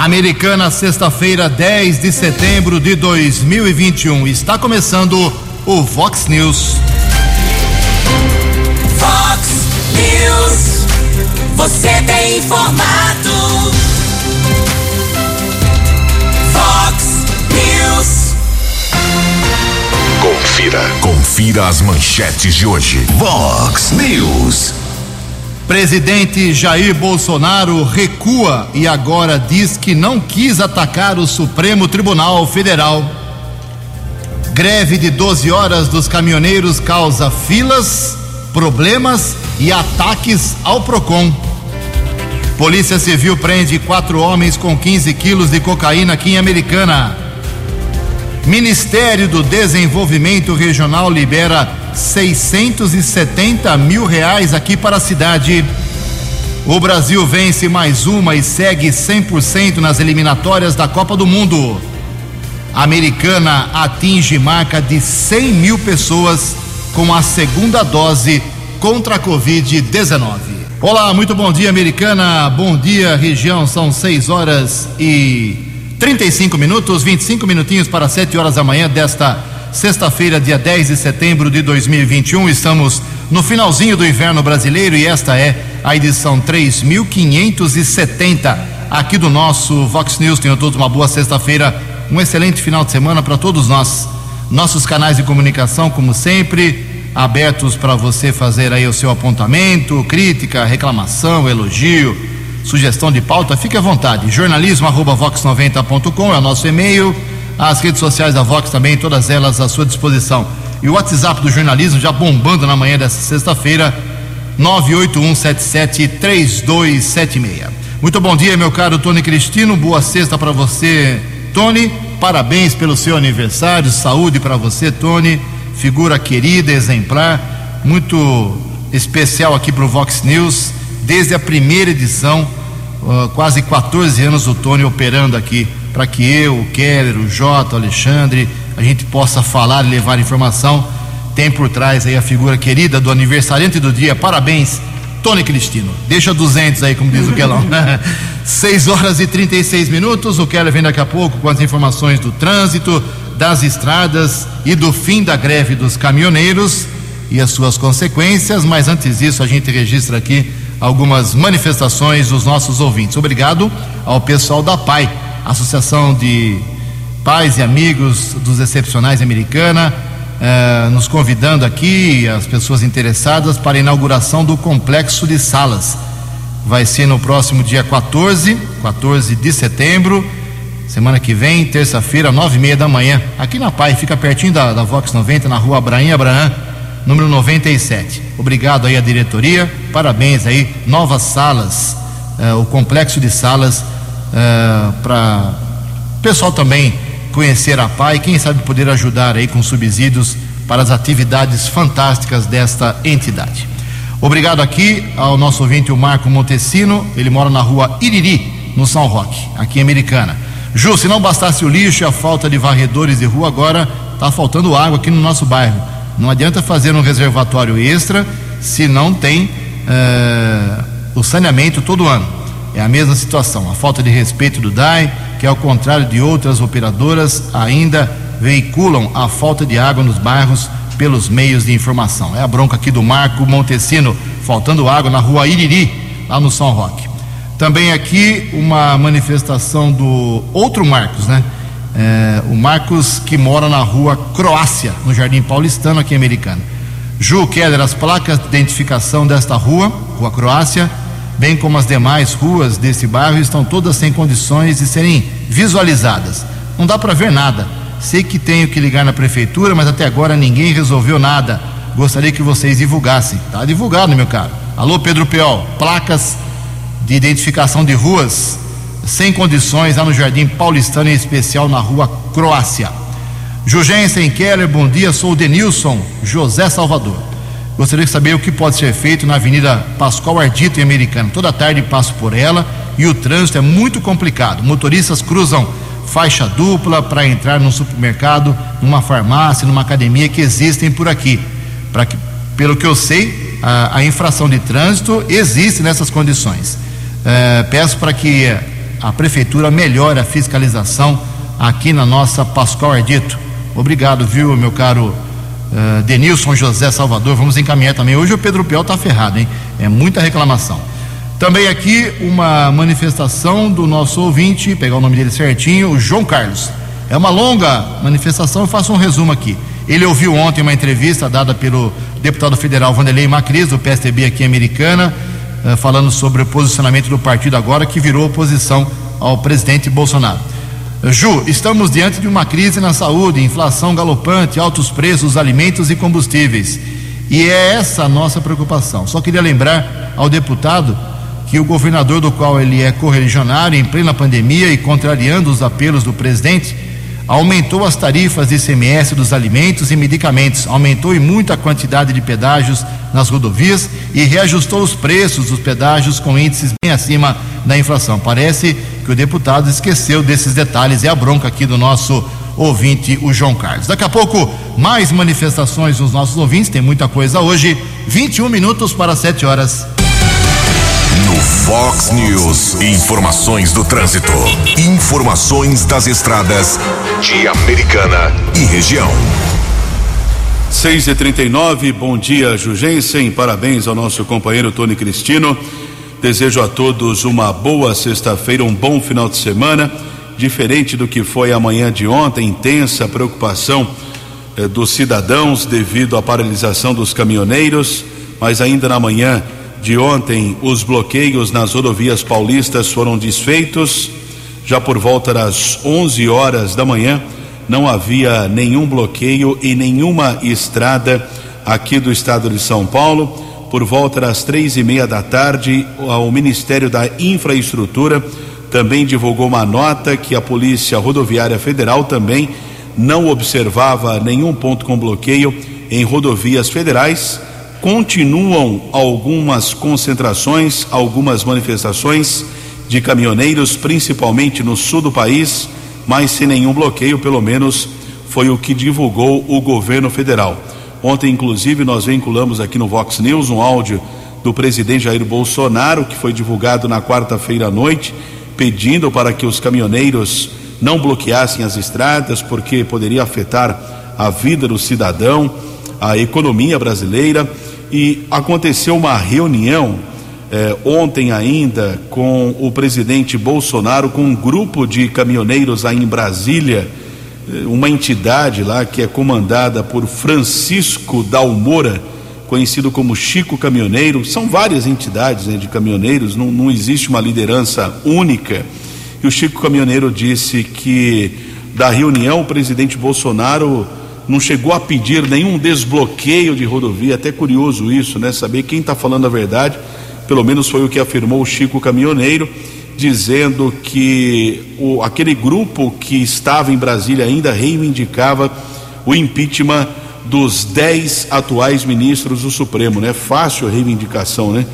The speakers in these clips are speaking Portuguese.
Americana, sexta-feira, 10 de setembro de 2021. Está começando o Vox News. Vox News. Você tem informado. Vox News. Confira. Confira as manchetes de hoje. Vox News. Presidente Jair Bolsonaro recua e agora diz que não quis atacar o Supremo Tribunal Federal. Greve de 12 horas dos caminhoneiros causa filas, problemas e ataques ao PROCON. Polícia Civil prende quatro homens com 15 quilos de cocaína aqui em Americana. Ministério do Desenvolvimento Regional libera 670 mil reais aqui para a cidade. O Brasil vence mais uma e segue 100% nas eliminatórias da Copa do Mundo. A americana atinge marca de 100 mil pessoas com a segunda dose contra a Covid-19. Olá, muito bom dia, americana. Bom dia, região. São 6 horas e 35 minutos, 25 minutinhos para 7 horas da manhã desta sexta-feira, dia 10 de setembro de 2021. Estamos no finalzinho do inverno brasileiro e esta é a edição 3570 aqui do nosso Vox News. Tenham todos uma boa sexta-feira, um excelente final de semana para todos nós. Nossos canais de comunicação, como sempre, abertos para você fazer aí o seu apontamento, crítica, reclamação, elogio, sugestão de pauta, fique à vontade. Jornalismo@vox90.com é o nosso e-mail as redes sociais da Vox também, todas elas à sua disposição. E o WhatsApp do jornalismo já bombando na manhã dessa sexta-feira, 981773276. Muito bom dia, meu caro Tony Cristino. Boa sexta para você, Tony. Parabéns pelo seu aniversário. Saúde para você, Tony. Figura querida, exemplar, muito especial aqui para o Vox News. Desde a primeira edição, uh, quase 14 anos o Tony operando aqui para que eu, o Keller, o Jota, o Alexandre, a gente possa falar e levar informação. Tem por trás aí a figura querida do aniversariante do dia. Parabéns, Tony Cristino. Deixa 200 aí, como diz o Kelão. 6 horas e 36 minutos. O Keller vem daqui a pouco com as informações do trânsito, das estradas e do fim da greve dos caminhoneiros e as suas consequências. Mas antes disso, a gente registra aqui algumas manifestações dos nossos ouvintes. Obrigado ao pessoal da PAI Associação de Pais e Amigos dos Excepcionais Americana, eh, nos convidando aqui, as pessoas interessadas, para a inauguração do complexo de salas. Vai ser no próximo dia 14, 14 de setembro, semana que vem, terça-feira, nove e meia da manhã, aqui na PAI, fica pertinho da, da Vox 90, na rua Abraão Abraham, número 97. Obrigado aí à diretoria, parabéns aí, novas salas, eh, o complexo de salas uh, para o pessoal também conhecer a PAI quem sabe poder ajudar aí com subsídios para as atividades fantásticas desta entidade. Obrigado aqui ao nosso ouvinte, o Marco Montesino, ele mora na rua Iriri, no São Roque, aqui em Americana. Ju, se não bastasse o lixo e a falta de varredores de rua, agora está faltando água aqui no nosso bairro. Não adianta fazer um reservatório extra se não tem uh, o saneamento todo ano. É a mesma situação, a falta de respeito do DAI, que ao contrário de outras operadoras, ainda veiculam a falta de água nos bairros pelos meios de informação. É a bronca aqui do Marco Montesino, faltando água na rua Iriri, lá no São Roque. Também aqui uma manifestação do outro Marcos, né? É, o Marcos que mora na rua Croácia, no Jardim Paulistano, aqui em Americana. Ju Keller, as placas de identificação desta rua, Rua Croácia, bem como as demais ruas desse bairro, estão todas sem condições de serem visualizadas. Não dá para ver nada. Sei que tenho que ligar na prefeitura, mas até agora ninguém resolveu nada. Gostaria que vocês divulgassem. Tá divulgado, meu caro. Alô, Pedro Peol. Placas de identificação de ruas sem condições lá no Jardim Paulistano, em especial na rua Croácia. Jugensen Keller, bom dia. Sou o Denilson José Salvador. Gostaria de saber o que pode ser feito na Avenida Pascoal Ardito em Americana. Toda tarde passo por ela e o trânsito é muito complicado. Motoristas cruzam faixa dupla para entrar num supermercado, numa farmácia, numa academia que existem por aqui. Que, pelo que eu sei, a, a infração de trânsito existe nessas condições. É, peço para que a prefeitura melhore a fiscalização aqui na nossa Pascoal Ardito. Obrigado, viu, meu caro uh, Denilson José Salvador. Vamos encaminhar também. Hoje o Pedro Piel está ferrado, hein? É muita reclamação. Também aqui uma manifestação do nosso ouvinte, pegar o nome dele certinho, o João Carlos. É uma longa manifestação, eu faço um resumo aqui. Ele ouviu ontem uma entrevista dada pelo deputado federal Vanderlei Macris, do PSDB aqui americana, uh, falando sobre o posicionamento do partido agora, que virou oposição ao presidente Bolsonaro. Ju, estamos diante de uma crise na saúde, inflação galopante, altos preços alimentos e combustíveis. E é essa a nossa preocupação. Só queria lembrar ao deputado que o governador do qual ele é correligionário, em plena pandemia e contrariando os apelos do presidente, aumentou as tarifas de ICMS dos alimentos e medicamentos, aumentou em muito a quantidade de pedágios nas rodovias e reajustou os preços dos pedágios com índices bem acima da inflação. Parece que o deputado esqueceu desses detalhes, é a bronca aqui do nosso ouvinte, o João Carlos. Daqui a pouco, mais manifestações dos nossos ouvintes, tem muita coisa hoje. 21 minutos para 7 horas. No Fox News, informações do trânsito. Informações das estradas de Americana e região. 6 e 39 bom dia, Jugensen. Parabéns ao nosso companheiro Tony Cristino. Desejo a todos uma boa sexta-feira, um bom final de semana. Diferente do que foi a manhã de ontem, intensa preocupação eh, dos cidadãos devido à paralisação dos caminhoneiros, mas ainda na manhã de ontem, os bloqueios nas rodovias paulistas foram desfeitos. Já por volta das 11 horas da manhã, não havia nenhum bloqueio em nenhuma estrada aqui do estado de São Paulo por volta das três e meia da tarde, o Ministério da Infraestrutura também divulgou uma nota que a Polícia Rodoviária Federal também não observava nenhum ponto com bloqueio em rodovias federais. Continuam algumas concentrações, algumas manifestações de caminhoneiros, principalmente no sul do país, mas sem nenhum bloqueio, pelo menos foi o que divulgou o governo federal. Ontem, inclusive, nós vinculamos aqui no Vox News um áudio do presidente Jair Bolsonaro, que foi divulgado na quarta-feira à noite, pedindo para que os caminhoneiros não bloqueassem as estradas, porque poderia afetar a vida do cidadão, a economia brasileira. E aconteceu uma reunião eh, ontem ainda com o presidente Bolsonaro, com um grupo de caminhoneiros aí em Brasília uma entidade lá que é comandada por Francisco Dalmora, conhecido como Chico Caminhoneiro. São várias entidades né, de caminhoneiros, não, não existe uma liderança única. E o Chico Caminhoneiro disse que da reunião o presidente Bolsonaro não chegou a pedir nenhum desbloqueio de rodovia. Até curioso isso, né? Saber quem está falando a verdade. Pelo menos foi o que afirmou o Chico Caminhoneiro dizendo que o, aquele grupo que estava em Brasília ainda reivindicava o impeachment dos dez atuais ministros do Supremo, né? Fácil a reivindicação, né?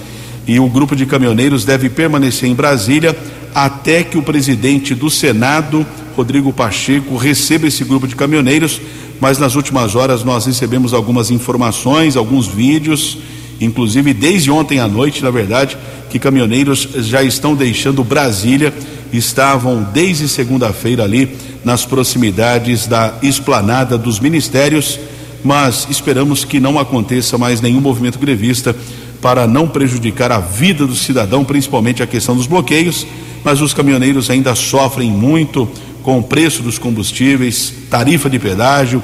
E o grupo de caminhoneiros deve permanecer em Brasília até que o presidente do Senado, Rodrigo Pacheco, receba esse grupo de caminhoneiros. Mas nas últimas horas nós recebemos algumas informações, alguns vídeos, inclusive desde ontem à noite, na verdade, que caminhoneiros já estão deixando Brasília, estavam desde segunda-feira ali nas proximidades da esplanada dos ministérios, mas esperamos que não aconteça mais nenhum movimento grevista para não prejudicar a vida do cidadão, principalmente a questão dos bloqueios, mas os caminhoneiros ainda sofrem muito com o preço dos combustíveis, tarifa de pedágio,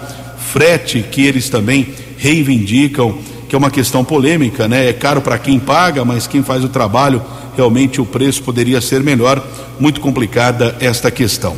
frete que eles também reivindicam que é uma questão polêmica, né? É caro para quem paga, mas quem faz o trabalho, realmente o preço poderia ser melhor. Muito complicada esta questão.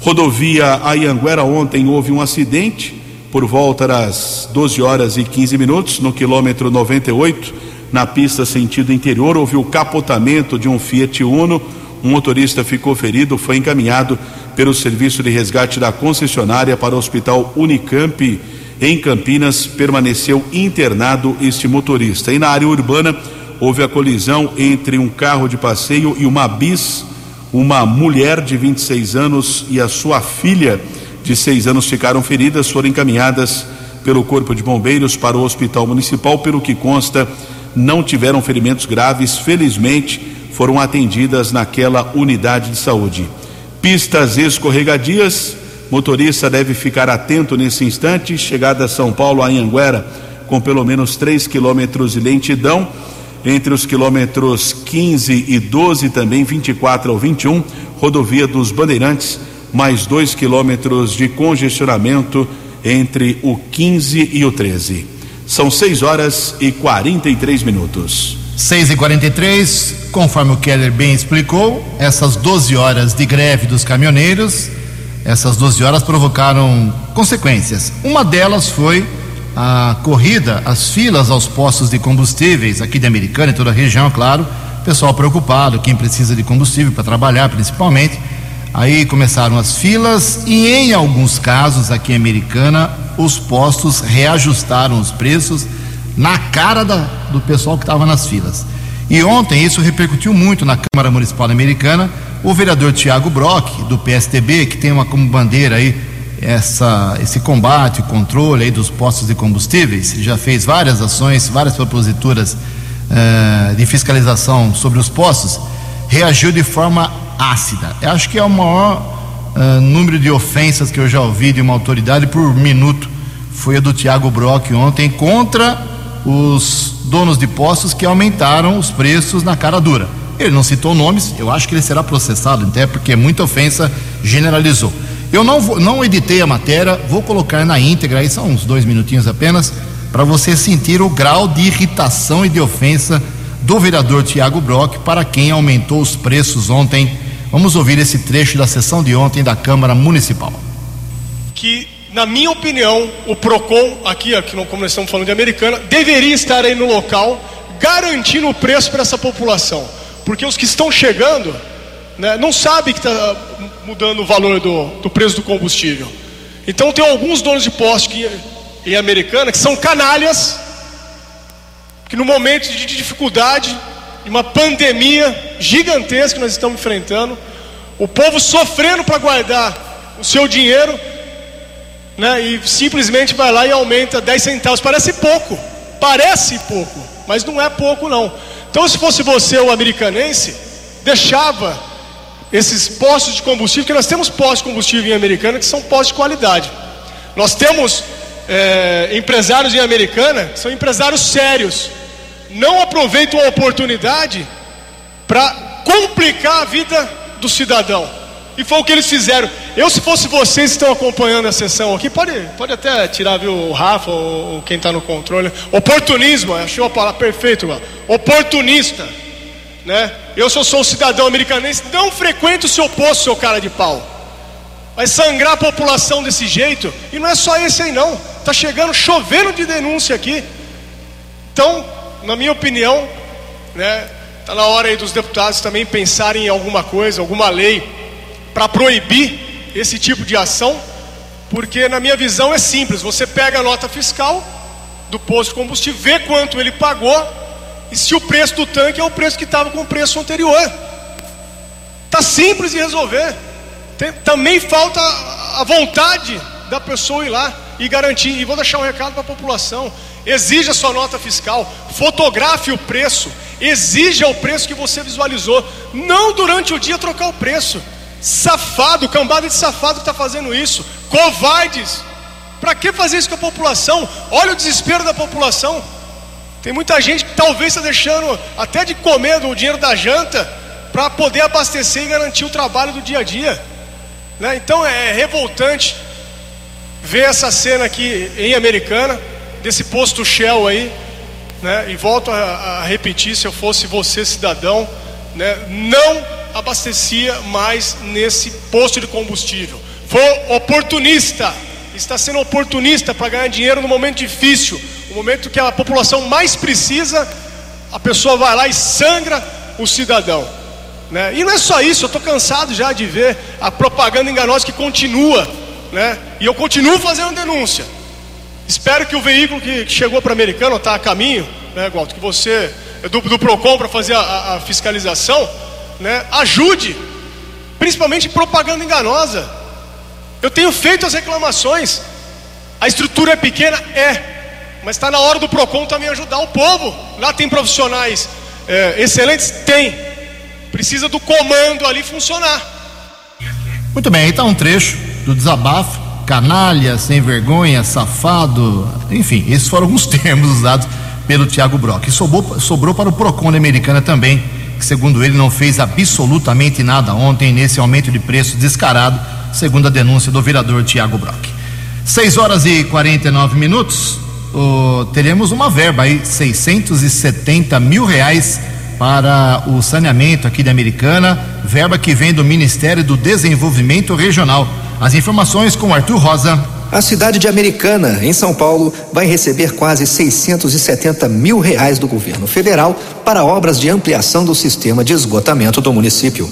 Rodovia Ayanguera, ontem houve um acidente por volta das 12 horas e 15 minutos, no quilômetro 98, na pista sentido interior, houve o capotamento de um Fiat Uno. Um motorista ficou ferido, foi encaminhado pelo serviço de resgate da concessionária para o Hospital Unicamp em Campinas, permaneceu internado este motorista. E na área urbana, houve a colisão entre um carro de passeio e uma bis. Uma mulher de 26 anos e a sua filha de 6 anos ficaram feridas, foram encaminhadas pelo Corpo de Bombeiros para o Hospital Municipal. Pelo que consta, não tiveram ferimentos graves. Felizmente, foram atendidas naquela unidade de saúde. Pistas escorregadias, motorista deve ficar atento nesse instante. Chegada a São Paulo, a Anhanguera, com pelo menos 3 quilômetros de lentidão. Entre os quilômetros 15 e 12, também 24 ao 21, rodovia dos Bandeirantes, mais 2 quilômetros de congestionamento entre o 15 e o 13. São 6 horas e 43 minutos. 6 e 43 conforme o Keller bem explicou, essas 12 horas de greve dos caminhoneiros, essas 12 horas provocaram consequências. Uma delas foi a corrida, as filas aos postos de combustíveis aqui de Americana e toda a região, claro. Pessoal preocupado, quem precisa de combustível para trabalhar principalmente. Aí começaram as filas e em alguns casos aqui em Americana os postos reajustaram os preços na cara da, do pessoal que estava nas filas. E ontem isso repercutiu muito na Câmara Municipal Americana. O vereador Tiago Brock, do PSTB, que tem uma como bandeira aí essa, esse combate, controle aí dos postos de combustíveis, já fez várias ações, várias proposituras uh, de fiscalização sobre os postos, reagiu de forma ácida. Eu acho que é o maior uh, número de ofensas que eu já ouvi de uma autoridade por minuto foi a do Tiago Brock ontem contra os donos de postos que aumentaram os preços na cara dura. Ele não citou nomes, eu acho que ele será processado, até porque muita ofensa generalizou. Eu não, vou, não editei a matéria, vou colocar na íntegra, aí são uns dois minutinhos apenas, para você sentir o grau de irritação e de ofensa do vereador Tiago Brock para quem aumentou os preços ontem. Vamos ouvir esse trecho da sessão de ontem da Câmara Municipal. Que, na minha opinião, o PROCON, aqui, aqui como nós estamos falando de americana, deveria estar aí no local garantindo o preço para essa população. Porque os que estão chegando né, não sabem que está mudando o valor do, do preço do combustível. Então tem alguns donos de poste que, em Americana que são canalhas, que no momento de dificuldade, de uma pandemia gigantesca que nós estamos enfrentando, o povo sofrendo para guardar o seu dinheiro, né, e simplesmente vai lá e aumenta 10 centavos. Parece pouco, parece pouco, mas não é pouco não. Então, se fosse você o americanense, deixava esses postos de combustível, que nós temos postos de combustível em Americana que são postos de qualidade. Nós temos é, empresários em Americana que são empresários sérios, não aproveitam a oportunidade para complicar a vida do cidadão. E foi o que eles fizeram. Eu, se fosse vocês que estão acompanhando a sessão aqui, pode, pode até tirar viu, o Rafa ou, ou quem está no controle. Oportunismo, achou a palavra perfeita, oportunista né? Eu só sou um cidadão americanense, não frequento o seu posto, seu cara de pau. Vai sangrar a população desse jeito, e não é só esse aí não. Tá chegando chovendo de denúncia aqui. Então, na minha opinião, né, tá na hora aí dos deputados também pensarem em alguma coisa, alguma lei para proibir esse tipo de ação, porque na minha visão é simples, você pega a nota fiscal do posto de combustível, vê quanto ele pagou e se o preço do tanque é o preço que estava com o preço anterior. Tá simples de resolver. Tem, também falta a vontade da pessoa ir lá e garantir. E vou deixar um recado para a população: exija sua nota fiscal, fotografe o preço, exija o preço que você visualizou. Não durante o dia trocar o preço. Safado, cambada de safado que está fazendo isso. Covardes. Para que fazer isso com a população? Olha o desespero da população. Tem muita gente que talvez está deixando até de comer do dinheiro da janta para poder abastecer e garantir o trabalho do dia a dia. Né? Então é revoltante ver essa cena aqui em Americana, desse posto Shell aí, né? e volto a, a repetir: se eu fosse você, cidadão, né? não abastecia mais nesse posto de combustível. Foi oportunista, está sendo oportunista para ganhar dinheiro no momento difícil o momento que a população mais precisa, a pessoa vai lá e sangra o cidadão. Né? E não é só isso, eu estou cansado já de ver a propaganda enganosa que continua, né? e eu continuo fazendo denúncia. Espero que o veículo que, chegou para o americano, está a caminho, né, Walter, que você, do, do PROCON para fazer a, a fiscalização, né, ajude, principalmente propaganda enganosa. Eu tenho feito as reclamações, a estrutura é pequena? É, mas está na hora do PROCON também ajudar o povo. Lá tem profissionais é, excelentes? Tem. Precisa do comando ali funcionar. Muito bem, aí está um trecho do desabafo. Canalha, sem vergonha, safado, enfim, esses foram alguns termos usados pelo Tiago Brock. E sobrou, sobrou para o Procon da Americana também, que segundo ele não fez absolutamente nada ontem nesse aumento de preço descarado, segundo a denúncia do vereador Tiago Brock. 6 horas e 49 minutos, oh, teremos uma verba aí, 670 mil reais para o saneamento aqui da Americana, verba que vem do Ministério do Desenvolvimento Regional. As informações com Arthur Rosa. A cidade de Americana, em São Paulo, vai receber quase 670 mil reais do governo federal para obras de ampliação do sistema de esgotamento do município.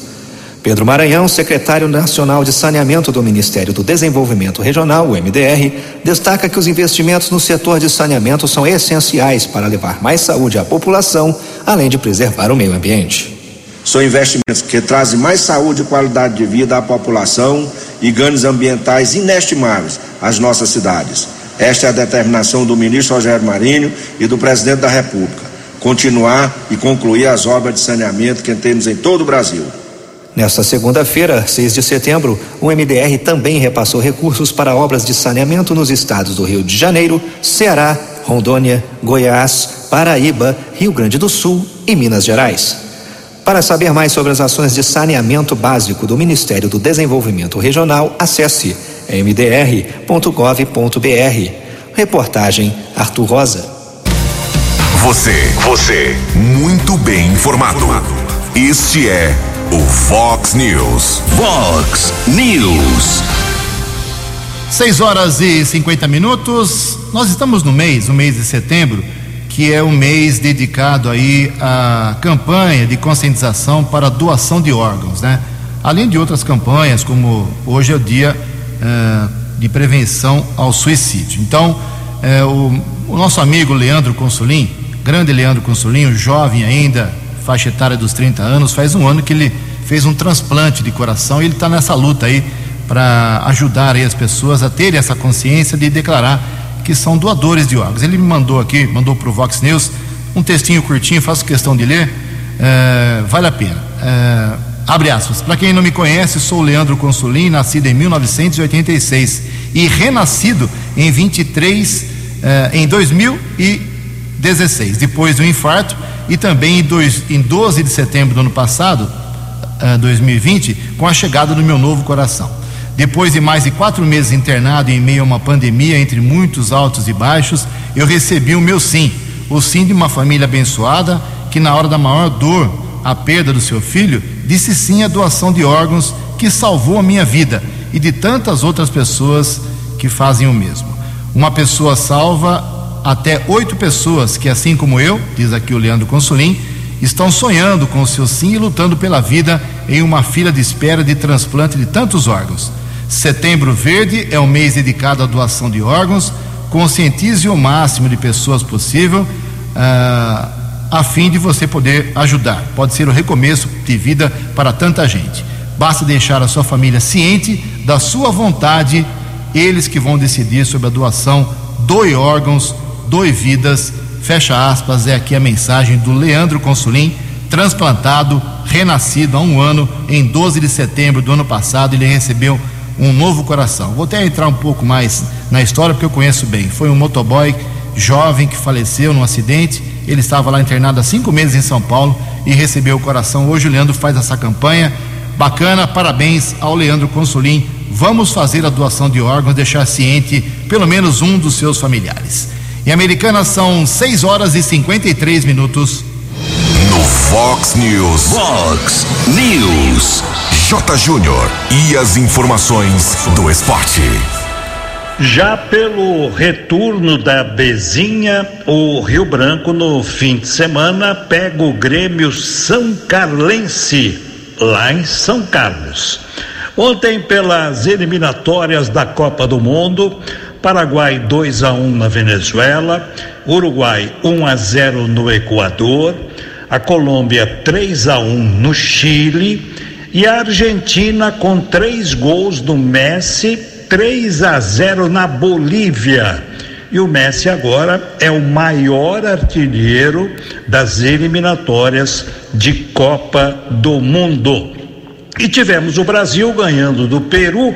Pedro Maranhão, secretário nacional de saneamento do Ministério do Desenvolvimento Regional, o MDR, destaca que os investimentos no setor de saneamento são essenciais para levar mais saúde à população, além de preservar o meio ambiente. São investimentos que trazem mais saúde e qualidade de vida à população e ganhos ambientais inestimáveis às nossas cidades. Esta é a determinação do ministro Rogério Marinho e do presidente da República. Continuar e concluir as obras de saneamento que temos em todo o Brasil. Nesta segunda-feira, 6 de setembro, o MDR também repassou recursos para obras de saneamento nos estados do Rio de Janeiro, Ceará, Rondônia, Goiás, Paraíba, Rio Grande do Sul e Minas Gerais. Para saber mais sobre as ações de saneamento básico do Ministério do Desenvolvimento Regional, acesse mdr.gov.br. Reportagem Arthur Rosa. Você, você, muito bem informado. Este é o Fox News. Fox News. 6 horas e 50 minutos. Nós estamos no mês, o mês de setembro, que é um mês dedicado aí à campanha de conscientização para doação de órgãos, né? Além de outras campanhas, como hoje é o dia de prevenção ao suicídio. Então, o, o, nosso amigo Leandro Consolim, grande Leandro Consolim, jovem ainda, faixa etária dos 30 anos, faz um ano que ele fez um transplante de coração e ele está nessa luta aí para ajudar aí as pessoas a terem essa consciência de declarar que são doadores de órgãos. Ele me mandou aqui, mandou para o Vox News um textinho curtinho, faço questão de ler, é, vale a pena. É, abre aspas. Para quem não me conhece, sou Leandro Consolim, nascido em 1986 e renascido em 23, é, em 2016, depois do infarto e também em, dois, em 12 de setembro do ano passado, uh, 2020, com a chegada do meu novo coração. Depois de mais de quatro meses internado em meio a uma pandemia, entre muitos altos e baixos, eu recebi o meu sim, o sim de uma família abençoada que, na hora da maior dor, a perda do seu filho, disse sim à doação de órgãos que salvou a minha vida e de tantas outras pessoas que fazem o mesmo. Uma pessoa salva até oito pessoas que, assim como eu, diz aqui o Leandro Consolim, estão sonhando com o seu sim e lutando pela vida em uma fila de espera de transplante de tantos órgãos. Setembro Verde é o mês dedicado à doação de órgãos. Conscientize o máximo de pessoas possível uh, a fim de você poder ajudar. Pode ser o recomeço de vida para tanta gente. Basta deixar a sua família ciente da sua vontade, eles que vão decidir sobre a doação. Doe órgãos, doe vidas. Fecha aspas, é aqui a mensagem do Leandro Consulim, transplantado, renascido há um ano, em 12 de setembro do ano passado, ele recebeu um novo coração. Vou até entrar um pouco mais na história porque eu conheço bem. Foi um motoboy jovem que faleceu num acidente. Ele estava lá internado há cinco meses em São Paulo e recebeu o coração. Hoje o Leandro faz essa campanha. Bacana, parabéns ao Leandro Consolim. Vamos fazer a doação de órgãos, deixar ciente pelo menos um dos seus familiares. Em Americana são 6 horas e 53 minutos. No Fox News. Fox News. J. Júnior. E as informações do esporte. Já pelo retorno da Bezinha, o Rio Branco no fim de semana pega o Grêmio São Carlense, lá em São Carlos. Ontem, pelas eliminatórias da Copa do Mundo, Paraguai 2 a 1 na Venezuela, Uruguai 1 a 0 no Equador, a Colômbia 3 a 1 no Chile e a Argentina com três gols do Messi, 3 a 0 na Bolívia. E o Messi agora é o maior artilheiro das eliminatórias de Copa do Mundo. E tivemos o Brasil ganhando do Peru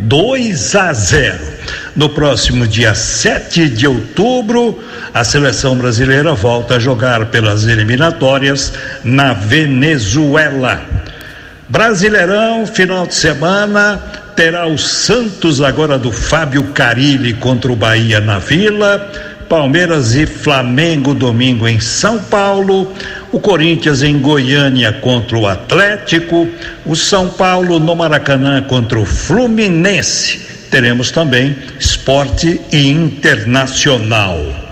2 a 0. No próximo dia 7 de outubro, a seleção brasileira volta a jogar pelas eliminatórias na Venezuela. Brasileirão, final de semana, terá o Santos agora do Fábio Carilli contra o Bahia na Vila, Palmeiras e Flamengo domingo em São Paulo, o Corinthians em Goiânia contra o Atlético, o São Paulo no Maracanã contra o Fluminense. Teremos também esporte e internacional.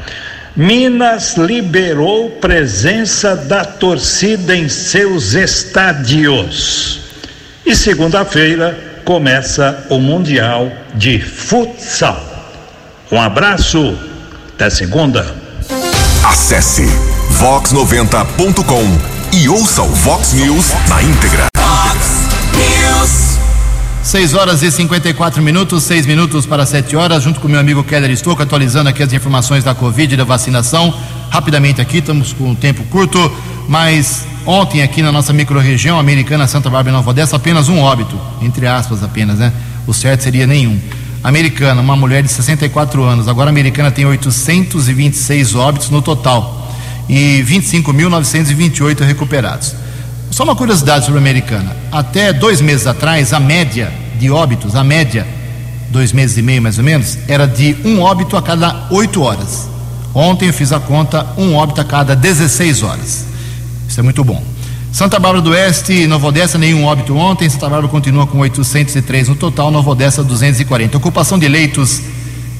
Minas liberou presença da torcida em seus estádios. E segunda-feira começa o Mundial de Futsal. Um abraço, até segunda. Acesse vox90.com e ouça o Vox News na íntegra. Fox News. 6 horas e 54 minutos, 6 minutos para 7 horas, junto com meu amigo Keller Estouco, atualizando aqui as informações da Covid e da vacinação. Rapidamente aqui, estamos com um tempo curto, mas ontem aqui na nossa microrregião americana Santa Bárbara e Nova Odessa, apenas um óbito, entre aspas apenas, né? O certo seria nenhum. Americana, uma mulher de 64 anos, agora a americana tem 826 óbitos no total e 25.928 recuperados. Só uma curiosidade sobre a americana. Até dois meses atrás, a média de óbitos, a média, dois meses e meio mais ou menos, era de um óbito a cada oito horas. Ontem eu fiz a conta, um óbito a cada 16 horas. Isso é muito bom. Santa Bárbara do Oeste, Nova Odessa, nenhum óbito ontem. Santa Bárbara continua com 803 no total, Nova Odessa 240. Ocupação de leitos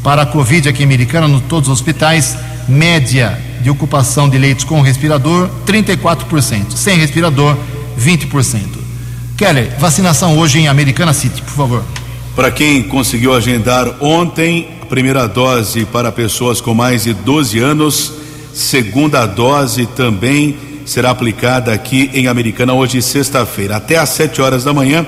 para a Covid aqui Americana, em todos os hospitais, média de ocupação de leitos com respirador, 34%. Sem respirador, 20%. Keller, vacinação hoje em Americana City, por favor. Para quem conseguiu agendar ontem, a primeira dose para pessoas com mais de 12 anos, segunda dose também será aplicada aqui em Americana hoje, sexta-feira, até às 7 horas da manhã.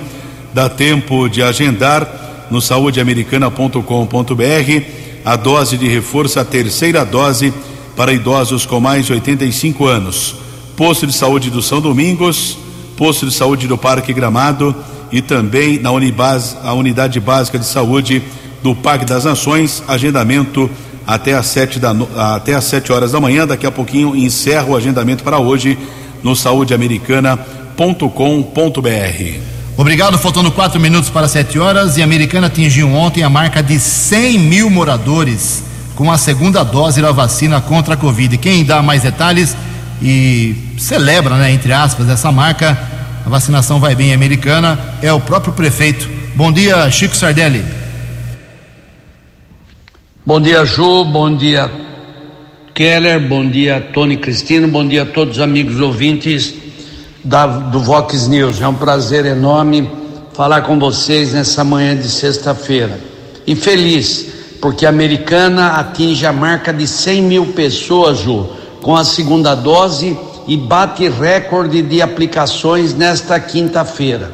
Dá tempo de agendar no saudeamericana.com.br a dose de reforço, a terceira dose para idosos com mais de 85 anos. Posto de saúde do São Domingos, posto de saúde do Parque Gramado e também na Unibas, a unidade básica de saúde do Parque das Nações, agendamento até às sete da até às sete horas da manhã. Daqui a pouquinho encerro o agendamento para hoje no saudeamericana.com.br. Obrigado, faltando quatro minutos para 7 horas e a Americana atingiu ontem a marca de 100 mil moradores com a segunda dose da vacina contra a Covid. Quem dá mais detalhes e celebra, né, entre aspas, essa marca, a vacinação vai bem em Americana, é o próprio prefeito. Bom dia, Chico Sardelli. Bom dia, Ju. Bom dia, Keller. Bom dia, Tony Cristino. Bom dia a todos os amigos ouvintes da, do Vox News. É um prazer enorme falar com vocês nessa manhã de sexta-feira. E feliz, porque a americana atinge a marca de 100 mil pessoas, Ju, com a segunda dose e bate recorde de aplicações nesta quinta-feira.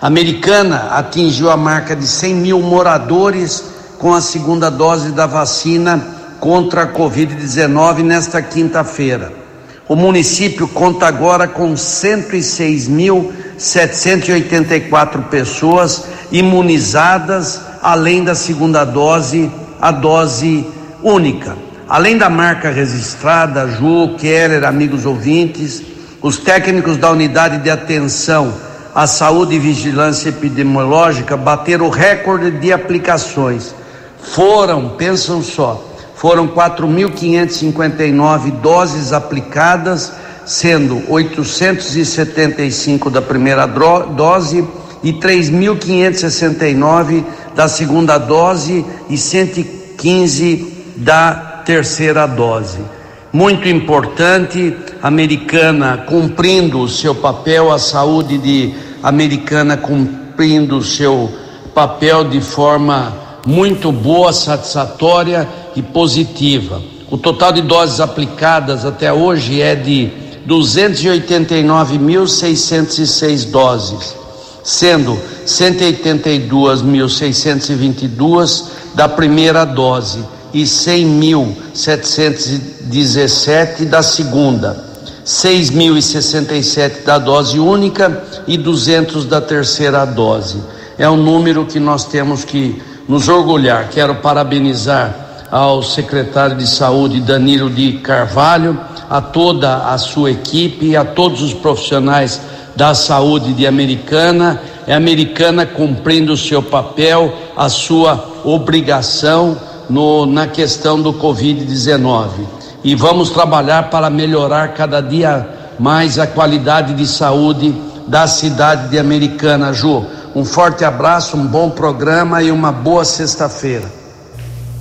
A americana atingiu a marca de 100 mil moradores com a segunda dose da vacina contra a Covid-19 nesta quinta-feira. O município conta agora com 106.784 pessoas imunizadas, além da segunda dose, a dose única. Além da marca registrada, Ju, Keller, amigos ouvintes, os técnicos da unidade de atenção à saúde e vigilância epidemiológica bateram o recorde de aplicações. Foram, pensam só, foram 4.559 doses aplicadas, sendo 875 da primeira dose e 3.569 da segunda dose e 115 da terceira dose. Muito importante, Americana cumprindo o seu papel, a saúde de Americana cumprindo o seu papel de forma muito boa, satisfatória e positiva. O total de doses aplicadas até hoje é de 289.606 doses, sendo 182.622 da primeira dose e e 100.717 da segunda, 6.067 da dose única e 200 da terceira dose. É um número que nós temos que nos orgulhar. Quero parabenizar ao secretário de Saúde Danilo de Carvalho, a toda a sua equipe e a todos os profissionais da saúde de Americana, é Americana cumprindo o seu papel, a sua obrigação no, na questão do Covid-19. E vamos trabalhar para melhorar cada dia mais a qualidade de saúde da cidade de Americana, Ju. Um forte abraço, um bom programa e uma boa sexta-feira.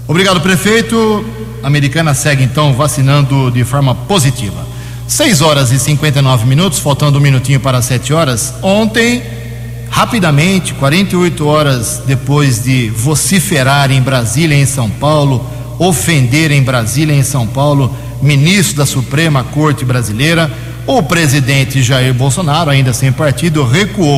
Obrigado, prefeito. A Americana segue então vacinando de forma positiva. 6 horas e 59 minutos, faltando um minutinho para 7 horas. Ontem, rapidamente, 48 horas depois de vociferar em Brasília, em São Paulo, ofender em Brasília, em São Paulo, ministro da Suprema Corte Brasileira, o presidente Jair Bolsonaro, ainda sem partido, recuou.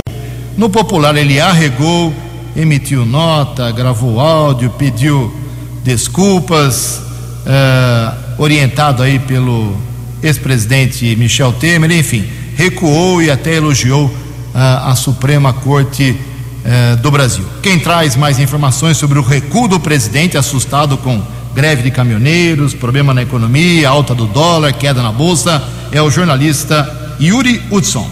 No popular, ele arregou, emitiu nota, gravou áudio, pediu desculpas, uh, orientado aí pelo ex-presidente Michel Temer, enfim, recuou e até elogiou uh, a Suprema Corte uh, do Brasil. Quem traz mais informações sobre o recuo do presidente, assustado com greve de caminhoneiros, problema na economia, alta do dólar, queda na bolsa, é o jornalista Yuri Hudson.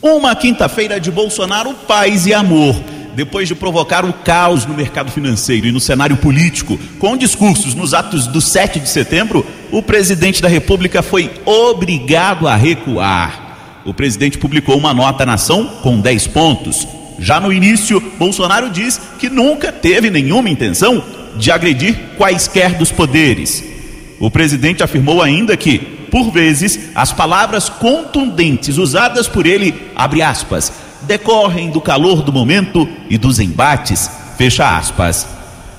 Uma quinta-feira de Bolsonaro, paz e amor depois de provocar um caos no mercado financeiro e no cenário político, com discursos nos atos do 7 de setembro, o presidente da República foi obrigado a recuar. O presidente publicou uma nota na ação com 10 pontos. Já no início, Bolsonaro diz que nunca teve nenhuma intenção de agredir quaisquer dos poderes. O presidente afirmou ainda que, por vezes, as palavras contundentes usadas por ele, abre aspas, decorrem do calor do momento e dos embates, fecha aspas.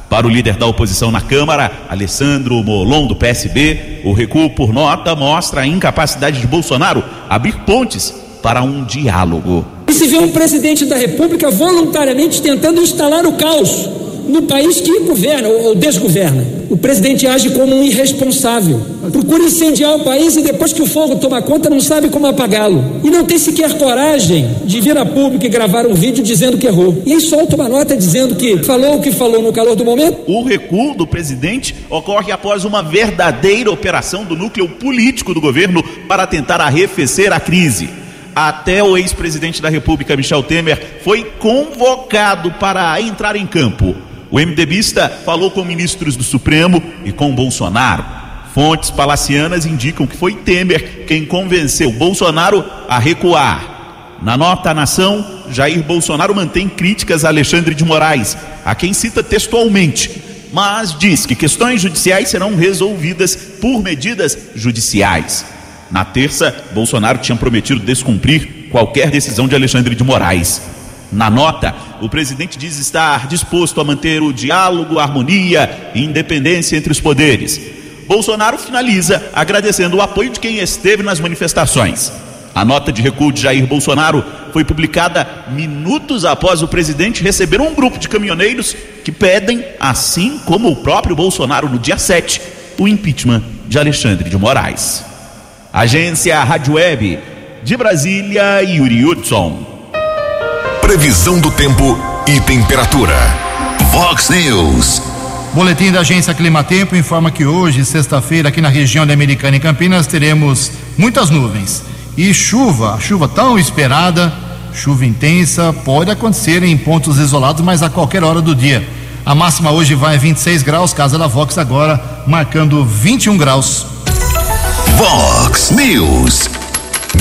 Para o líder da oposição na Câmara, Alessandro Molon, do PSB, o recuo por nota mostra a incapacidade de Bolsonaro abrir pontes para um diálogo. E se vê um presidente da República voluntariamente tentando instalar o caos no país que governa ou desgoverna. O presidente age como um irresponsável. Procura incendiar o país e depois que o fogo toma conta não sabe como apagá-lo. E não tem sequer coragem de vir a público e gravar um vídeo dizendo que errou. E aí solta uma nota dizendo que falou o que falou no calor do momento. O recuo do presidente ocorre após uma verdadeira operação do núcleo político do governo para tentar arrefecer a crise até o ex-presidente da República, Michel Temer, foi convocado para entrar em campo. O MDBista falou com ministros do Supremo e com Bolsonaro. Fontes palacianas indicam que foi Temer quem convenceu Bolsonaro a recuar. Na nota à nação, Jair Bolsonaro mantém críticas a Alexandre de Moraes, a quem cita textualmente, mas diz que questões judiciais serão resolvidas por medidas judiciais. Na terça, Bolsonaro tinha prometido descumprir qualquer decisão de Alexandre de Moraes. Na nota, o presidente diz estar disposto a manter o diálogo, harmonia e independência entre os poderes. Bolsonaro finaliza agradecendo o apoio de quem esteve nas manifestações. A nota de recuo de Jair Bolsonaro foi publicada minutos após o presidente receber um grupo de caminhoneiros que pedem, assim como o próprio Bolsonaro no dia 7, o impeachment de Alexandre de Moraes. Agência Rádio Web de Brasília, Yuri Hudson. Previsão do tempo e temperatura. Vox News. Boletim da agência Climatempo informa que hoje, sexta-feira, aqui na região da Americana e Campinas, teremos muitas nuvens e chuva, chuva tão esperada, chuva intensa, pode acontecer em pontos isolados, mas a qualquer hora do dia. A máxima hoje vai a 26 graus, casa da Vox agora marcando 21 graus. Vox News.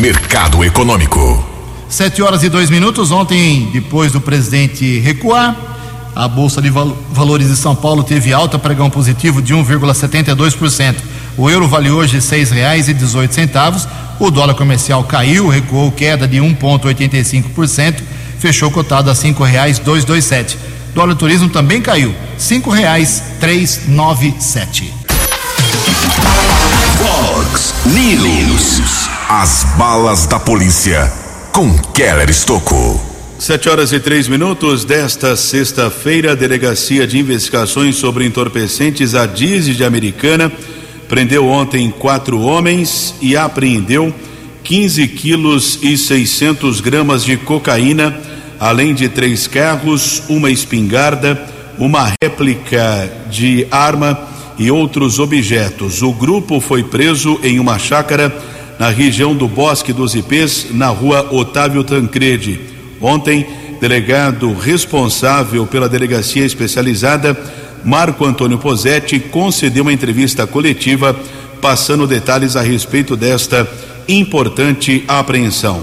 Mercado Econômico. Sete horas e dois minutos. Ontem, depois do presidente recuar, a Bolsa de Valores de São Paulo teve alta, pregão positivo de 1,72%. O euro vale hoje dezoito centavos. O dólar comercial caiu, recuou queda de 1,85%, fechou cotado a dois sete. Dólar turismo também caiu, nove sete. Fox News. As balas da polícia com Keller Estocco. Sete horas e três minutos desta sexta-feira, a Delegacia de Investigações sobre Entorpecentes, a DISE de Americana, prendeu ontem quatro homens e apreendeu 15 quilos e 600 gramas de cocaína, além de três carros, uma espingarda, uma réplica de arma e outros objetos. O grupo foi preso em uma chácara na região do Bosque dos Ipês, na rua Otávio Tancredi. Ontem, delegado responsável pela delegacia especializada, Marco Antônio Posetti, concedeu uma entrevista coletiva passando detalhes a respeito desta importante apreensão.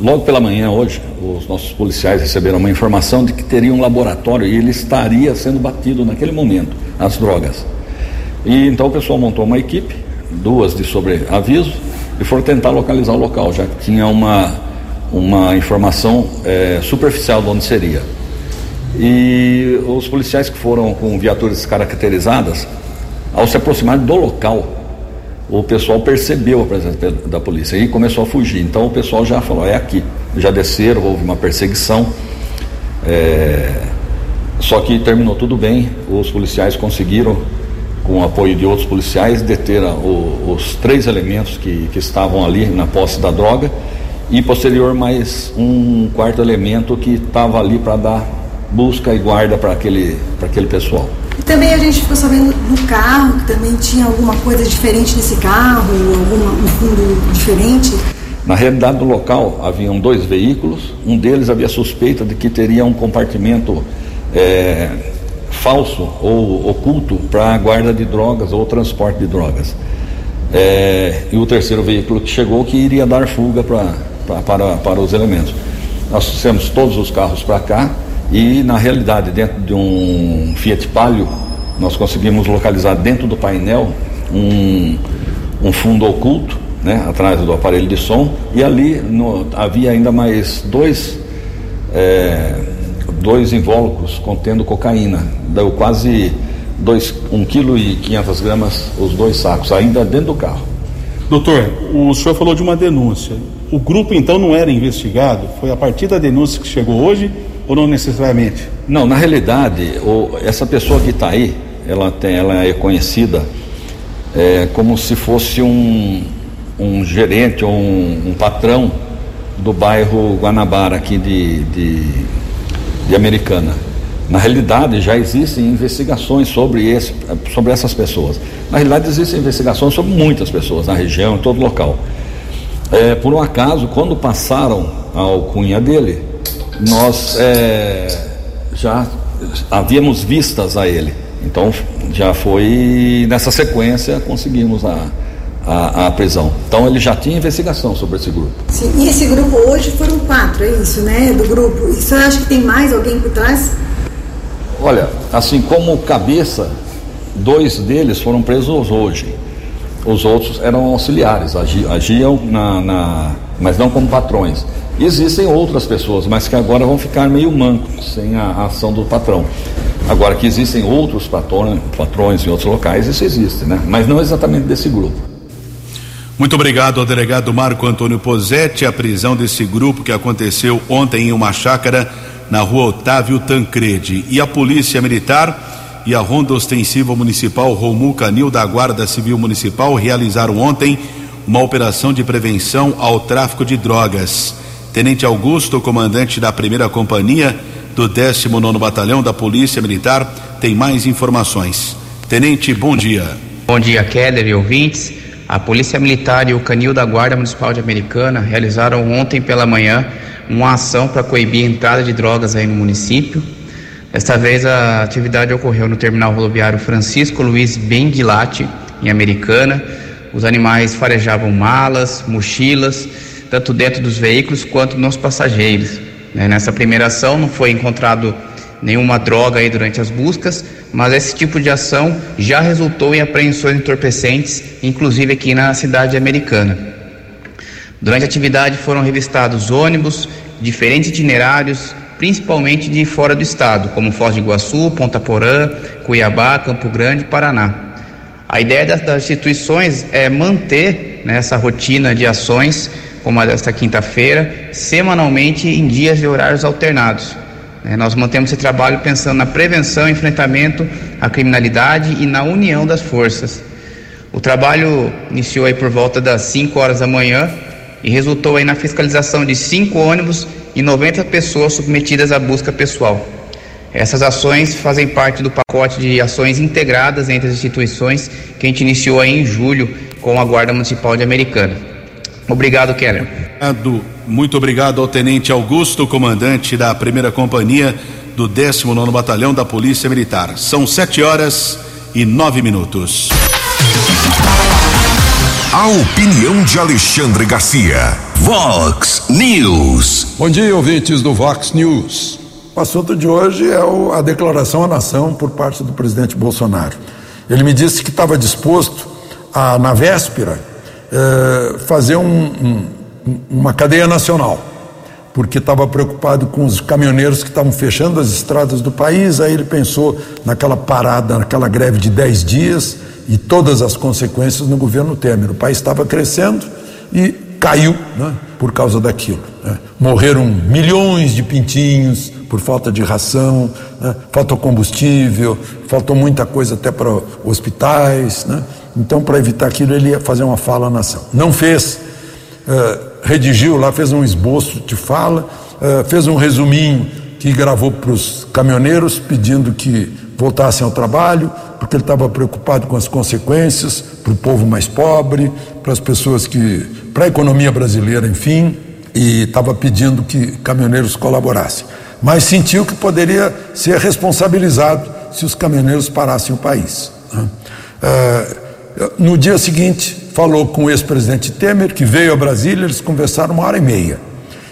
Logo pela manhã, hoje, os nossos policiais receberam uma informação de que teria um laboratório e ele estaria sendo batido naquele momento, as drogas. E então o pessoal montou uma equipe, duas de sobreaviso, e foram tentar localizar o local, já que tinha uma, uma informação é, superficial de onde seria. E os policiais que foram com viaturas caracterizadas, ao se aproximar do local, o pessoal percebeu a presença da polícia e começou a fugir. Então o pessoal já falou: é aqui. Já desceram, houve uma perseguição. É... Só que terminou tudo bem, os policiais conseguiram com o apoio de outros policiais, deter o, os três elementos que, que estavam ali na posse da droga e posterior mais um quarto elemento que estava ali para dar busca e guarda para aquele, aquele pessoal. E também a gente ficou sabendo do carro, que também tinha alguma coisa diferente nesse carro, alguma, um fundo diferente. Na realidade, no local haviam dois veículos, um deles havia suspeita de que teria um compartimento é, falso ou oculto para a guarda de drogas ou transporte de drogas. É, e o terceiro veículo que chegou que iria dar fuga pra, pra, para, para os elementos. Nós trouxemos todos os carros para cá e, na realidade, dentro de um Fiat Palio, nós conseguimos localizar dentro do painel um, um fundo oculto, né, atrás do aparelho de som, e ali no, havia ainda mais dois. É, dois invólucros contendo cocaína. Deu quase 1,5 kg e 500 gramas os dois sacos, ainda dentro do carro. Doutor, o senhor falou de uma denúncia. O grupo então não era investigado? Foi a partir da denúncia que chegou hoje ou não necessariamente? Não, na realidade, o, essa pessoa que está aí, ela, tem, ela é conhecida é, como se fosse um, um gerente ou um, um patrão do bairro Guanabara aqui de, de de Americana. Na realidade, já existem investigações sobre, esse, sobre essas pessoas. Na realidade, existem investigações sobre muitas pessoas na região, em todo local. É, por um acaso, quando passaram a alcunha dele, nós é, já havíamos vistas a ele. Então, já foi nessa sequência conseguimos a, a, a, prisão. Então ele já tinha investigação sobre esse grupo. Sim, e esse grupo hoje foram quatro, é isso, né? Do grupo. E você acha que tem mais alguém por trás? Olha, assim como cabeça, dois deles foram presos hoje. Os outros eram auxiliares, agiam na, na mas não como patrões. Existem outras pessoas, mas que agora vão ficar meio mancos, sem a, a ação do patrão. Agora que existem outros patrões, patrões em outros locais, isso existe, né? Mas não exatamente desse grupo. Muito obrigado ao delegado Marco Antônio Posetti. A prisão desse grupo que aconteceu ontem em uma chácara na rua Otávio Tancredi. E a Polícia Militar e a Ronda Ostensiva Municipal Romul Canil da Guarda Civil Municipal realizaram ontem uma operação de prevenção ao tráfico de drogas. Tenente Augusto, comandante da primeira companhia do 19 Batalhão da Polícia Militar, tem mais informações. Tenente, bom dia. Bom dia, Keller e ouvintes. A Polícia Militar e o Canil da Guarda Municipal de Americana realizaram ontem pela manhã uma ação para coibir a entrada de drogas aí no município. Desta vez a atividade ocorreu no terminal rodoviário Francisco Luiz Benguilate, em Americana. Os animais farejavam malas, mochilas, tanto dentro dos veículos quanto nos passageiros. Né? Nessa primeira ação não foi encontrado nenhuma droga aí durante as buscas, mas esse tipo de ação já resultou em apreensões entorpecentes, inclusive aqui na cidade americana. Durante a atividade foram revistados ônibus, diferentes itinerários, principalmente de fora do estado, como Foz do Iguaçu, Ponta Porã, Cuiabá, Campo Grande, Paraná. A ideia das, instituições é manter né, essa rotina de ações como a desta quinta-feira, semanalmente em dias e horários alternados. É, nós mantemos esse trabalho pensando na prevenção enfrentamento à criminalidade e na união das forças. O trabalho iniciou aí por volta das 5 horas da manhã e resultou aí na fiscalização de cinco ônibus e 90 pessoas submetidas à busca pessoal. Essas ações fazem parte do pacote de ações integradas entre as instituições que a gente iniciou aí em julho com a Guarda Municipal de Americana. Obrigado, Keller. Muito obrigado ao Tenente Augusto, comandante da primeira companhia do 19 Batalhão da Polícia Militar. São sete horas e nove minutos. A opinião de Alexandre Garcia. Vox News. Bom dia, ouvintes do Vox News. O assunto de hoje é o, a declaração à nação por parte do presidente Bolsonaro. Ele me disse que estava disposto a, na véspera, eh, fazer um, um, uma cadeia nacional, porque estava preocupado com os caminhoneiros que estavam fechando as estradas do país. Aí ele pensou naquela parada, naquela greve de 10 dias e todas as consequências no governo Temer. O país estava crescendo e caiu né, por causa daquilo. Né. Morreram milhões de pintinhos por falta de ração, né, faltou combustível, faltou muita coisa até para hospitais. Né. Então, para evitar aquilo, ele ia fazer uma fala à nação. Não fez, uh, redigiu lá, fez um esboço de fala, uh, fez um resuminho que gravou para os caminhoneiros pedindo que voltassem ao trabalho, porque ele estava preocupado com as consequências para o povo mais pobre, para as pessoas que. para a economia brasileira, enfim, e estava pedindo que caminhoneiros colaborassem. Mas sentiu que poderia ser responsabilizado se os caminhoneiros parassem o país. Né? Uh, no dia seguinte, falou com o ex-presidente Temer, que veio a Brasília, eles conversaram uma hora e meia.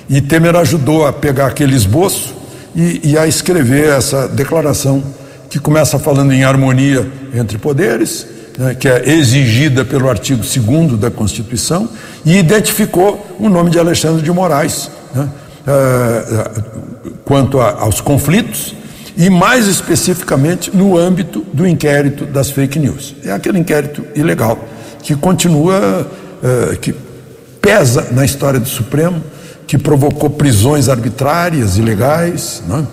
E Temer ajudou a pegar aquele esboço e, e a escrever essa declaração que começa falando em harmonia entre poderes, né, que é exigida pelo artigo 2 da Constituição, e identificou o nome de Alexandre de Moraes né, uh, quanto a, aos conflitos e, mais especificamente, no âmbito do inquérito das fake news. É aquele inquérito ilegal que continua, uh, que pesa na história do Supremo, que provocou prisões arbitrárias, ilegais, né?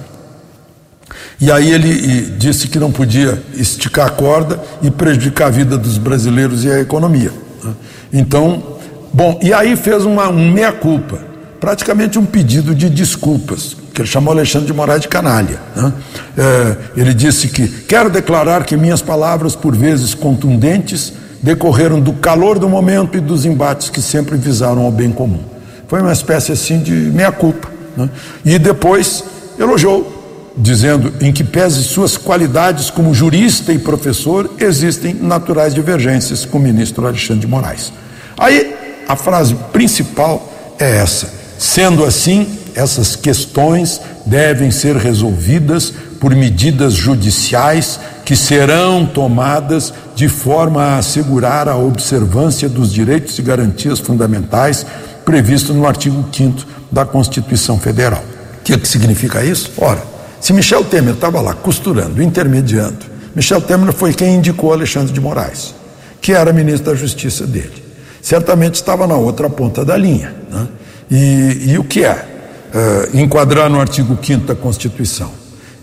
E aí ele disse que não podia esticar a corda e prejudicar a vida dos brasileiros e a economia. Né? Então, bom, e aí fez uma um meia-culpa, praticamente um pedido de desculpas, que ele chamou Alexandre de Moraes de canalha. Né? É, ele disse que quero declarar que minhas palavras, por vezes contundentes, decorreram do calor do momento e dos embates que sempre visaram ao bem comum. Foi uma espécie assim de meia-culpa. Né? E depois elogiou dizendo em que pese suas qualidades como jurista e professor, existem naturais divergências com o ministro Alexandre de Moraes. Aí a frase principal é essa: sendo assim, essas questões devem ser resolvidas por medidas judiciais que serão tomadas de forma a assegurar a observância dos direitos e garantias fundamentais previstos no artigo 5 da Constituição Federal. O que, que significa isso? Ora, se Michel Temer estava lá costurando, intermediando, Michel Temer foi quem indicou Alexandre de Moraes, que era ministro da Justiça dele. Certamente estava na outra ponta da linha. Né? E, e, o que é? Uh, enquadrar no artigo 5 da Constituição.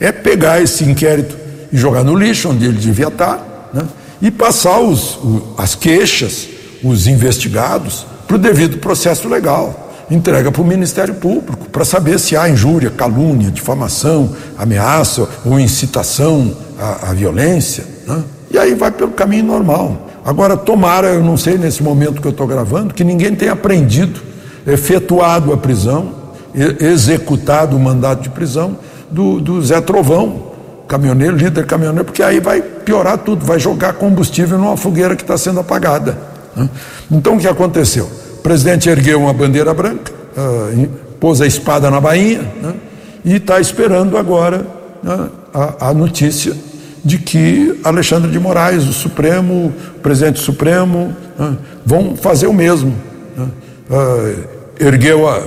É pegar esse inquérito e jogar no lixo, onde ele devia estar, né? e passar os, o, as queixas, os investigados, para o devido processo legal entrega para o Ministério Público para saber se há injúria, calúnia, difamação, ameaça ou incitação à, à violência. Né? E aí vai pelo caminho normal. Agora, tomara, eu não sei nesse momento que eu estou gravando, que ninguém tenha aprendido, efetuado a prisão, executado o mandato de prisão do, do Zé Trovão, caminhoneiro, líder caminhoneiro, porque aí vai piorar tudo, vai jogar combustível numa fogueira que está sendo apagada. Né? Então, o que aconteceu? O presidente ergueu uma bandeira branca, uh, pôs a espada na bainha né, e está esperando agora né, a, a, notícia de que Alexandre de Moraes, o Supremo, o presidente Supremo, né, vão fazer o mesmo. Uh, ergueu a.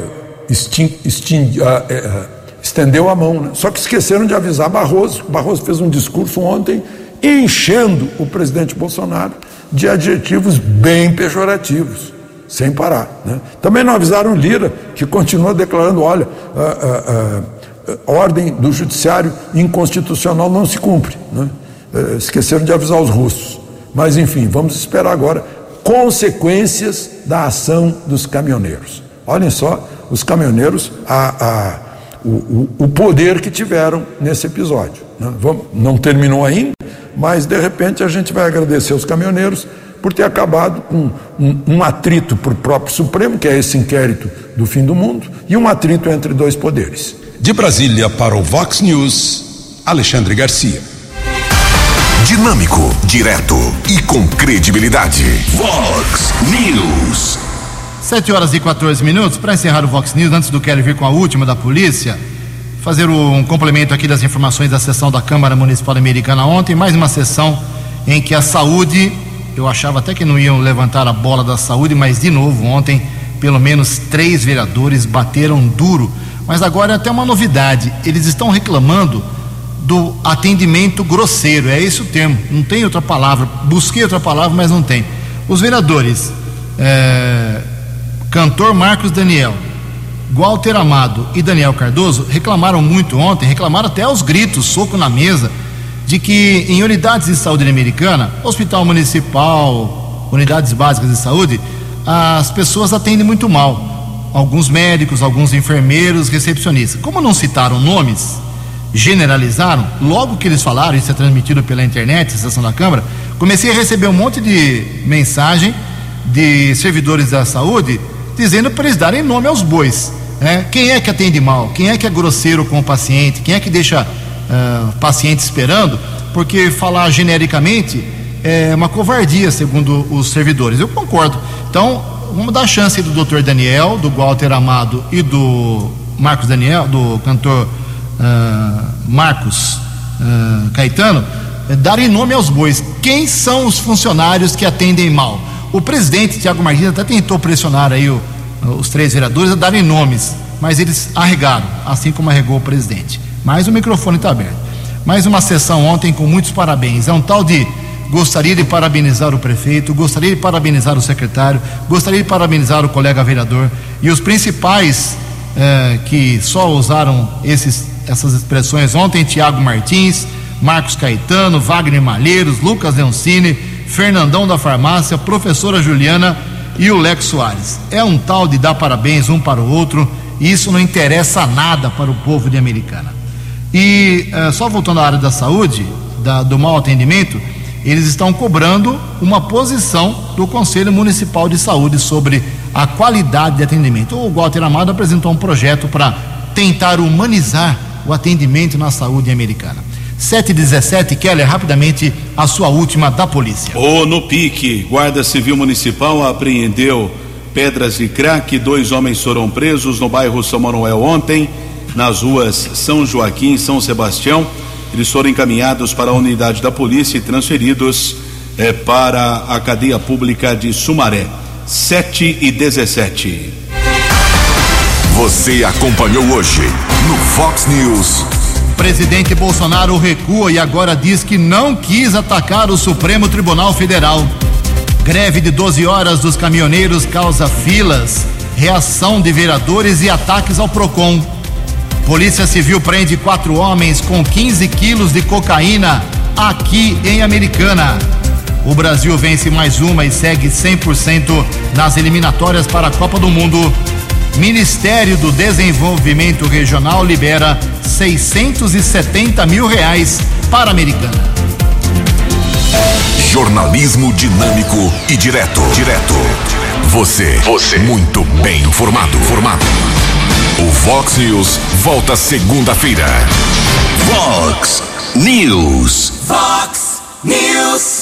Extin, extin, uh, estendeu a mão, né? só que esqueceram de avisar Barroso. Barroso fez um discurso ontem enchendo o presidente Bolsonaro de adjetivos bem pejorativos sem parar. Né? Também não avisaram Lira, que continua declarando: olha, a, a, a ordem do judiciário inconstitucional não se cumpre. Né? É, esqueceram de avisar os russos. Mas, enfim, vamos esperar agora consequências da ação dos caminhoneiros. Olhem só, os caminhoneiros, a, a, o, o, poder que tiveram nesse episódio. Né? Vamos, não terminou ainda, mas de repente a gente vai agradecer os caminhoneiros por ter acabado com um, um atrito para o próprio Supremo, que é esse inquérito do fim do mundo, e um atrito entre dois poderes. De Brasília para o Vox News, Alexandre Garcia. Dinâmico, direto e com credibilidade. Vox News. 7 horas e 14 minutos. Para encerrar o Vox News, antes do Kelly vir com a última da polícia, fazer um complemento aqui das informações da sessão da Câmara Municipal Americana ontem. Mais uma sessão em que a saúde, eu achava até que não iam levantar a bola da saúde, mas de novo, ontem, pelo menos três vereadores bateram duro. Mas agora é até uma novidade: eles estão reclamando do atendimento grosseiro, é esse o termo, não tem outra palavra. Busquei outra palavra, mas não tem. Os vereadores, é, cantor Marcos Daniel, Walter Amado e Daniel Cardoso reclamaram muito ontem, reclamaram até aos gritos, soco na mesa, de que em unidades de saúde americana, hospital municipal, unidades básicas de saúde, as pessoas atendem muito mal. Alguns médicos, alguns enfermeiros, recepcionistas. Como não citaram nomes, generalizaram, logo que eles falaram, isso é transmitido pela internet, sessão da Câmara, comecei a receber um monte de mensagem de servidores da saúde dizendo para eles darem nome aos bois. Né? Quem é que atende mal? Quem é que é grosseiro com o paciente? Quem é que deixa uh, o paciente esperando? Porque falar genericamente é uma covardia, segundo os servidores. Eu concordo. Então, vamos dar chance do doutor Daniel, do Walter Amado e do Marcos Daniel, do cantor uh, Marcos uh, Caetano, darem nome aos bois. Quem são os funcionários que atendem mal? O presidente Tiago Martins até tentou pressionar aí o, os três vereadores a darem nomes, mas eles arregaram, assim como arregou o presidente. Mas o microfone está aberto. Mais uma sessão ontem com muitos parabéns. É um tal de gostaria de parabenizar o prefeito, gostaria de parabenizar o secretário, gostaria de parabenizar o colega vereador e os principais eh, que só usaram esses essas expressões ontem: Tiago Martins, Marcos Caetano, Wagner Malheiros, Lucas Leoncini, Fernandão da Farmácia, professora Juliana e o Lex Soares. É um tal de dar parabéns um para o outro, e isso não interessa nada para o povo de Americana. E uh, só voltando à área da saúde, da, do mau atendimento, eles estão cobrando uma posição do Conselho Municipal de Saúde sobre a qualidade de atendimento. O Walter Amado apresentou um projeto para tentar humanizar o atendimento na saúde americana. 717, Keller, rapidamente a sua última da polícia. O no pique, Guarda Civil Municipal apreendeu pedras de crack. Dois homens foram presos no bairro São Manuel ontem, nas ruas São Joaquim e São Sebastião. Eles foram encaminhados para a unidade da polícia e transferidos eh, para a cadeia pública de Sumaré. 7 e 17. Você acompanhou hoje no Fox News. Presidente Bolsonaro recua e agora diz que não quis atacar o Supremo Tribunal Federal. Greve de 12 horas dos caminhoneiros causa filas, reação de vereadores e ataques ao PROCON. Polícia Civil prende quatro homens com 15 quilos de cocaína aqui em Americana. O Brasil vence mais uma e segue 100% nas eliminatórias para a Copa do Mundo. Ministério do Desenvolvimento Regional libera 670 mil reais para a Americana. Jornalismo dinâmico e direto. Direto. Você. Você. Muito bem informado. Formado. O Vox News volta segunda-feira. Vox News. Vox News.